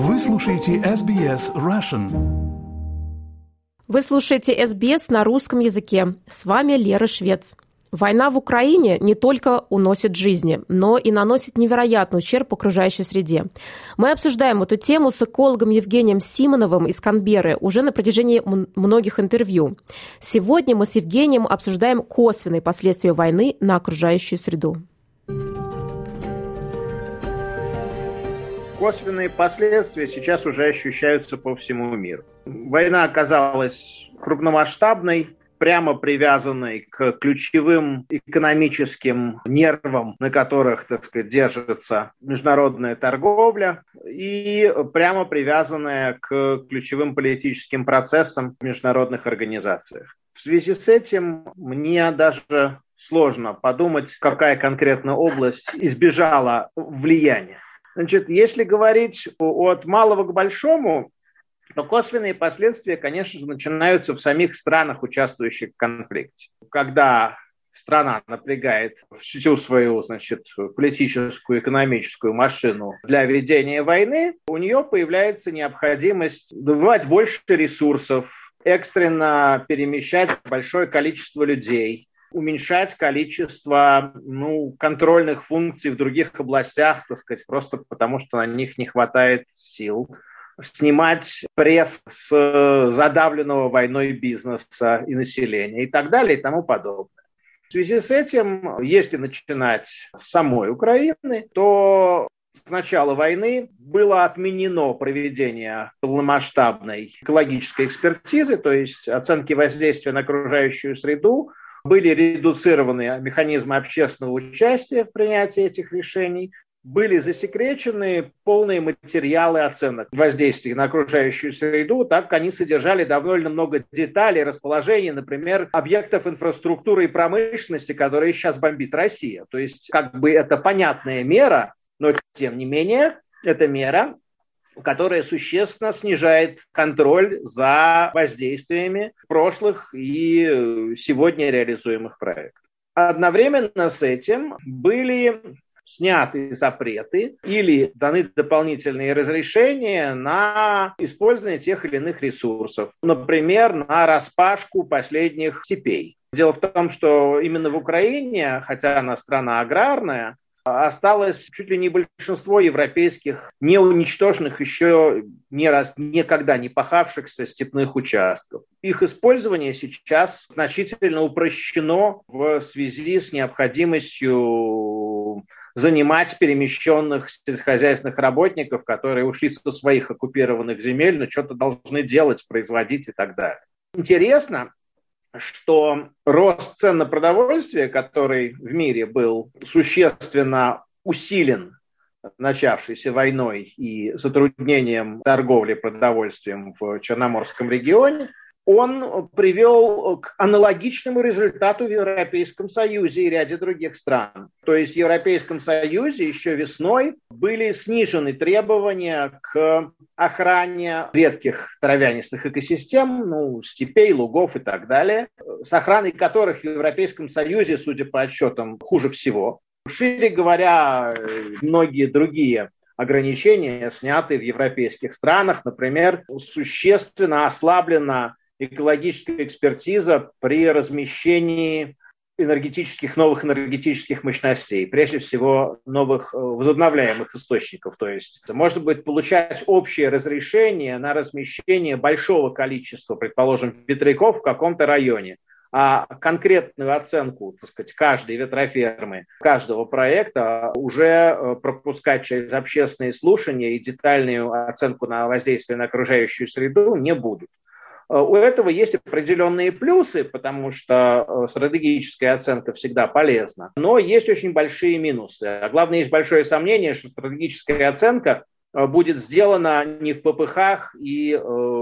Вы слушаете SBS Russian. Вы слушаете SBS на русском языке. С вами Лера Швец. Война в Украине не только уносит жизни, но и наносит невероятный ущерб окружающей среде. Мы обсуждаем эту тему с экологом Евгением Симоновым из Канберы уже на протяжении многих интервью. Сегодня мы с Евгением обсуждаем косвенные последствия войны на окружающую среду. Косвенные последствия сейчас уже ощущаются по всему миру. Война оказалась крупномасштабной, прямо привязанной к ключевым экономическим нервам, на которых, так сказать, держится международная торговля, и прямо привязанная к ключевым политическим процессам в международных организациях. В связи с этим мне даже сложно подумать, какая конкретно область избежала влияния. Значит, если говорить от малого к большому, то косвенные последствия, конечно же, начинаются в самих странах, участвующих в конфликте. Когда страна напрягает всю свою значит, политическую, экономическую машину для ведения войны, у нее появляется необходимость добывать больше ресурсов, экстренно перемещать большое количество людей, уменьшать количество ну, контрольных функций в других областях, так сказать, просто потому что на них не хватает сил снимать пресс с задавленного войной бизнеса и населения и так далее и тому подобное. В связи с этим, если начинать с самой Украины, то с начала войны было отменено проведение полномасштабной экологической экспертизы, то есть оценки воздействия на окружающую среду были редуцированы механизмы общественного участия в принятии этих решений, были засекречены полные материалы оценок воздействия на окружающую среду, так как они содержали довольно много деталей, расположений, например, объектов инфраструктуры и промышленности, которые сейчас бомбит Россия. То есть как бы это понятная мера, но тем не менее эта мера которая существенно снижает контроль за воздействиями прошлых и э, сегодня реализуемых проектов. Одновременно с этим были сняты запреты или даны дополнительные разрешения на использование тех или иных ресурсов. Например, на распашку последних степей. Дело в том, что именно в Украине, хотя она страна аграрная, осталось чуть ли не большинство европейских неуничтоженных еще не раз, никогда не пахавшихся степных участков. Их использование сейчас значительно упрощено в связи с необходимостью занимать перемещенных сельскохозяйственных работников, которые ушли со своих оккупированных земель, но что-то должны делать, производить и так далее. Интересно, что рост цен на продовольствие, который в мире был существенно усилен начавшейся войной и затруднением торговли продовольствием в Черноморском регионе, он привел к аналогичному результату в Европейском Союзе и ряде других стран. То есть в Европейском Союзе еще весной были снижены требования к охране редких травянистых экосистем, ну, степей, лугов и так далее, с охраной которых в Европейском Союзе, судя по отчетам, хуже всего. Шире говоря, многие другие ограничения сняты в европейских странах. Например, существенно ослаблена экологическая экспертиза при размещении энергетических, новых энергетических мощностей, прежде всего новых э, возобновляемых источников. То есть может быть получать общее разрешение на размещение большого количества, предположим, ветряков в каком-то районе, а конкретную оценку, так сказать, каждой ветрофермы, каждого проекта уже э, пропускать через общественные слушания и детальную оценку на воздействие на окружающую среду не будут. Э, у этого есть определенные плюсы, потому что э, стратегическая оценка всегда полезна, но есть очень большие минусы. А главное, есть большое сомнение, что стратегическая оценка э, будет сделана не в ППХ и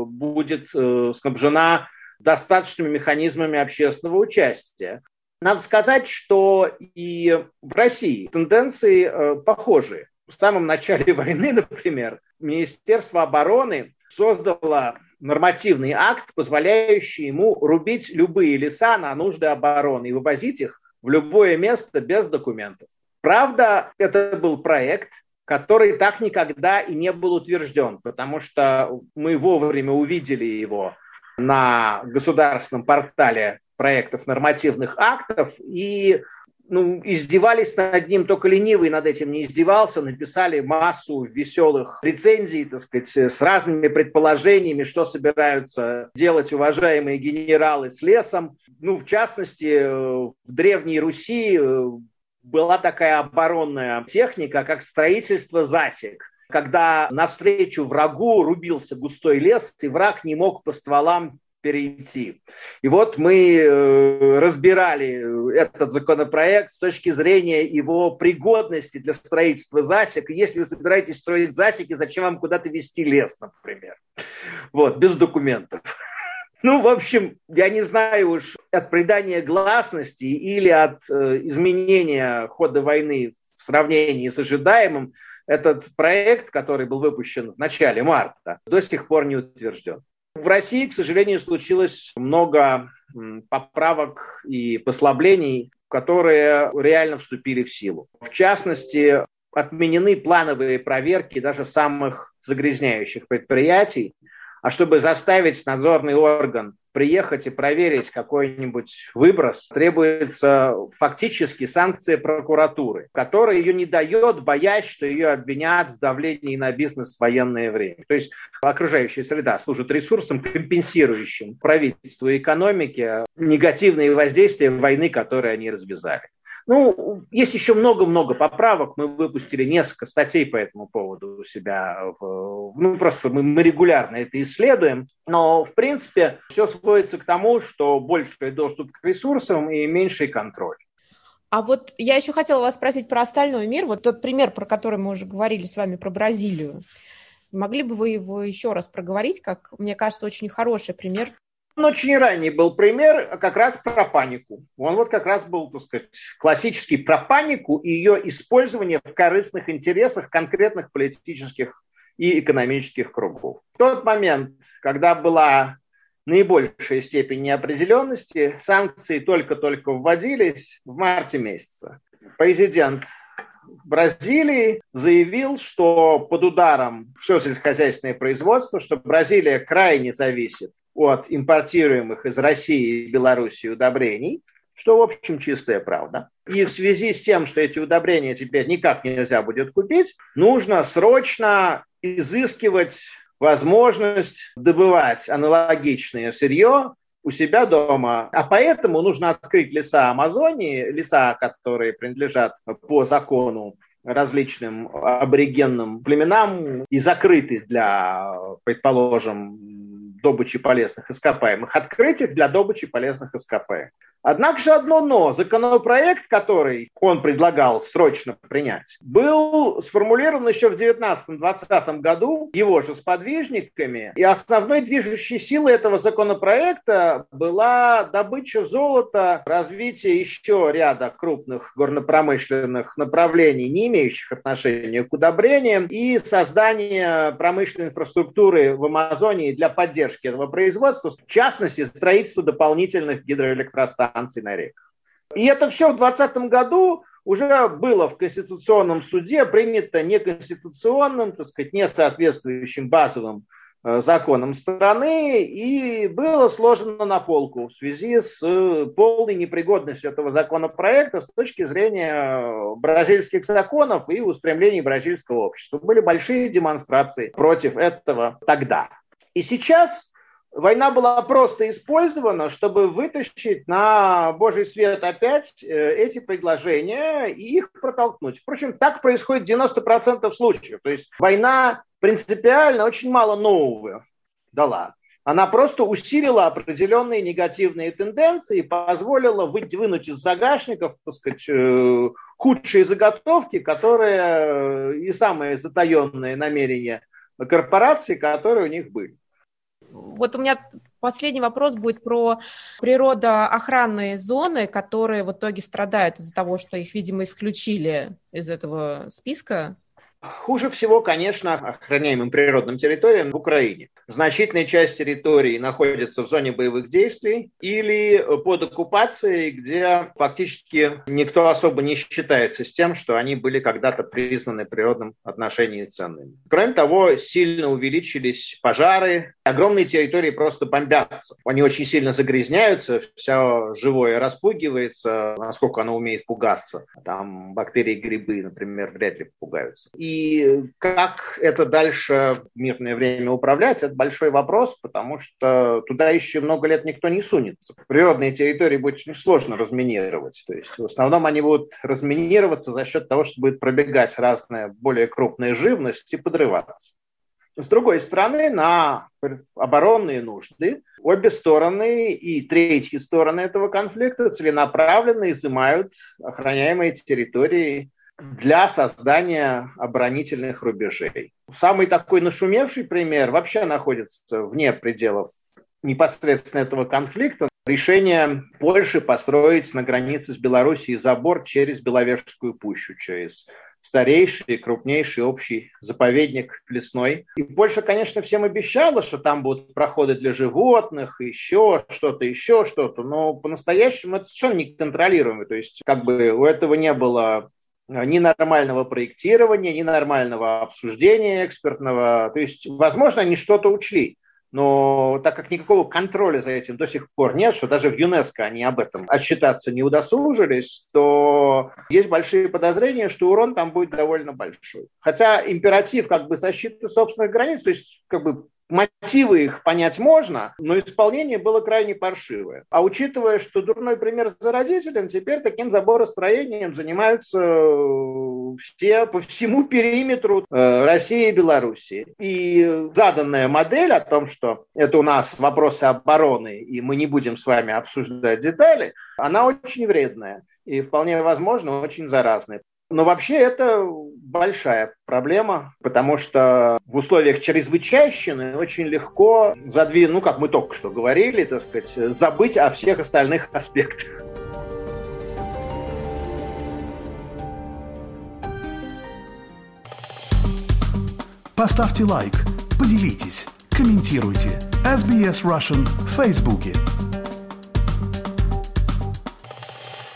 будет снабжена достаточными механизмами общественного участия. Надо сказать, что и в России тенденции похожие. В самом начале войны, например, Министерство обороны создало нормативный акт, позволяющий ему рубить любые леса на нужды обороны и вывозить их в любое место без документов. Правда, это был проект, который так никогда и не был утвержден, потому что мы вовремя увидели его на государственном портале проектов нормативных актов и ну, издевались над ним, только ленивый над этим не издевался, написали массу веселых рецензий, так сказать, с разными предположениями, что собираются делать уважаемые генералы с лесом. Ну, в частности, в Древней Руси э, была такая оборонная техника, как строительство засек когда навстречу врагу рубился густой лес, и враг не мог по стволам перейти. И вот мы э, разбирали этот законопроект с точки зрения его пригодности для строительства засек. Если вы собираетесь строить засеки, зачем вам куда-то вести лес, например? Вот, без документов. Ну, в общем, я не знаю уж от придания гласности или от э, изменения хода войны в сравнении с ожидаемым, этот проект, который был выпущен в начале марта, до сих пор не утвержден. В России, к сожалению, случилось много поправок и послаблений, которые реально вступили в силу. В частности, отменены плановые проверки даже самых загрязняющих предприятий, а чтобы заставить надзорный орган приехать и проверить какой-нибудь выброс, требуется фактически санкция прокуратуры, которая ее не дает, боясь, что ее обвинят в давлении на бизнес в военное время. То есть окружающая среда служит ресурсом, компенсирующим правительству и экономике негативные воздействия войны, которые они развязали. Ну, есть еще много-много поправок. Мы выпустили несколько статей по этому поводу у себя. Ну, просто мы, мы регулярно это исследуем. Но, в принципе, все сводится к тому, что больший доступ к ресурсам и меньший контроль. А вот я еще хотела вас спросить про остальной мир. Вот тот пример, про который мы уже говорили с вами, про Бразилию. Могли бы вы его еще раз проговорить, как, мне кажется, очень хороший пример очень ранний был пример как раз про панику. Он вот как раз был, так сказать, классический про панику и ее использование в корыстных интересах конкретных политических и экономических кругов. В тот момент, когда была наибольшая степень неопределенности, санкции только-только вводились в марте месяце. Президент Бразилии заявил, что под ударом все сельскохозяйственное производство, что Бразилия крайне зависит от импортируемых из России и Белоруссии удобрений, что, в общем, чистая правда. И в связи с тем, что эти удобрения теперь никак нельзя будет купить, нужно срочно изыскивать возможность добывать аналогичное сырье у себя дома. А поэтому нужно открыть леса Амазонии, леса, которые принадлежат по закону различным аборигенным племенам и закрыты для, предположим, добычи полезных ископаемых, открыть их для добычи полезных ископаемых. Однако же одно но. Законопроект, который он предлагал срочно принять, был сформулирован еще в 19-20 году его же сподвижниками. И основной движущей силой этого законопроекта была добыча золота, развитие еще ряда крупных горнопромышленных направлений, не имеющих отношения к удобрениям, и создание промышленной инфраструктуры в Амазонии для поддержки этого производства, в частности, строительство дополнительных гидроэлектростанций станций на реках. И это все в 2020 году уже было в Конституционном суде принято неконституционным, так сказать, не соответствующим базовым э, законам страны и было сложено на полку в связи с э, полной непригодностью этого законопроекта с точки зрения бразильских законов и устремлений бразильского общества. Были большие демонстрации против этого тогда. И сейчас Война была просто использована, чтобы вытащить на божий свет опять э, эти предложения и их протолкнуть. Впрочем, так происходит 90% случаев. То есть война принципиально очень мало нового дала. Она просто усилила определенные негативные тенденции и позволила вынуть из загашников так сказать, э, худшие заготовки, которые э, и самые затаенные намерения корпораций, которые у них были. Вот у меня последний вопрос будет про природоохранные зоны, которые в итоге страдают из-за того, что их, видимо, исключили из этого списка Хуже всего, конечно, охраняемым природным территориям в Украине. Значительная часть территории находится в зоне боевых действий или под оккупацией, где фактически никто особо не считается с тем, что они были когда-то признаны природным отношением ценными. Кроме того, сильно увеличились пожары, огромные территории просто бомбятся. Они очень сильно загрязняются, все живое распугивается, насколько оно умеет пугаться. Там бактерии, грибы, например, вряд ли пугаются. Как это дальше в мирное время управлять, это большой вопрос, потому что туда еще много лет никто не сунется. Природные территории будет очень сложно разминировать. То есть в основном они будут разминироваться за счет того, что будет пробегать разная более крупная живность и подрываться. С другой стороны, на оборонные нужды обе стороны и третьи стороны этого конфликта целенаправленно изымают охраняемые территории для создания оборонительных рубежей. Самый такой нашумевший пример вообще находится вне пределов непосредственно этого конфликта. Решение Польши построить на границе с Белоруссией забор через Беловежскую пущу, через старейший и крупнейший общий заповедник лесной. И Польша, конечно, всем обещала, что там будут проходы для животных, еще что-то, еще что-то, но по-настоящему это совершенно неконтролируемо. То есть как бы у этого не было ни нормального проектирования, ни нормального обсуждения экспертного. То есть, возможно, они что-то учли, но так как никакого контроля за этим до сих пор нет, что даже в ЮНЕСКО они об этом отчитаться не удосужились, то есть большие подозрения, что урон там будет довольно большой. Хотя императив как бы защиты собственных границ, то есть как бы Мотивы их понять можно, но исполнение было крайне паршивое. А учитывая, что дурной пример заразителен, теперь таким заборостроением занимаются э, все по всему периметру э, России и Белоруссии. И заданная модель о том, что это у нас вопросы обороны, и мы не будем с вами обсуждать детали, она очень вредная и вполне возможно очень заразная. Но вообще это большая проблема, потому что в условиях чрезвычайщины очень легко задвинуть, ну, как мы только что говорили, так сказать, забыть о всех остальных аспектах. Поставьте лайк, поделитесь, комментируйте. SBS Russian в Фейсбуке.